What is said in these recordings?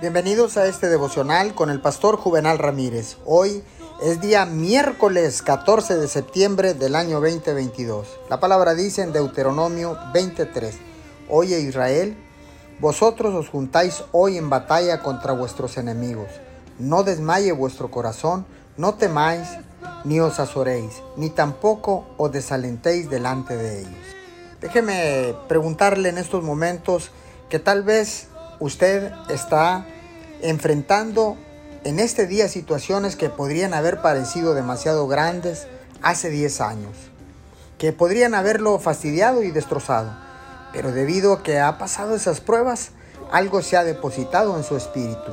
Bienvenidos a este devocional con el pastor Juvenal Ramírez. Hoy es día miércoles 14 de septiembre del año 2022. La palabra dice en Deuteronomio 23, Oye Israel, vosotros os juntáis hoy en batalla contra vuestros enemigos. No desmaye vuestro corazón, no temáis, ni os azoréis, ni tampoco os desalentéis delante de ellos. Déjeme preguntarle en estos momentos que tal vez usted está enfrentando en este día situaciones que podrían haber parecido demasiado grandes hace 10 años, que podrían haberlo fastidiado y destrozado, pero debido a que ha pasado esas pruebas, algo se ha depositado en su espíritu.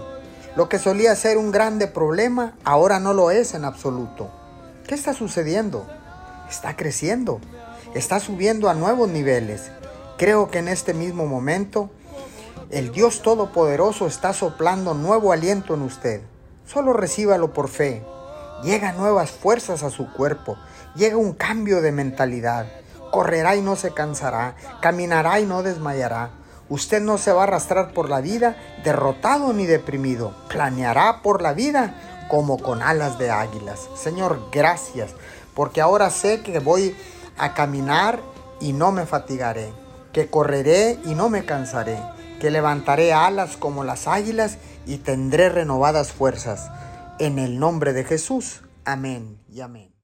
Lo que solía ser un grande problema ahora no lo es en absoluto. ¿Qué está sucediendo? Está creciendo, está subiendo a nuevos niveles. Creo que en este mismo momento el Dios Todopoderoso está soplando nuevo aliento en usted. Solo recíbalo por fe. Llegan nuevas fuerzas a su cuerpo. Llega un cambio de mentalidad. Correrá y no se cansará. Caminará y no desmayará. Usted no se va a arrastrar por la vida derrotado ni deprimido. Planeará por la vida como con alas de águilas. Señor, gracias, porque ahora sé que voy a caminar y no me fatigaré, que correré y no me cansaré que levantaré alas como las águilas y tendré renovadas fuerzas. En el nombre de Jesús. Amén y amén.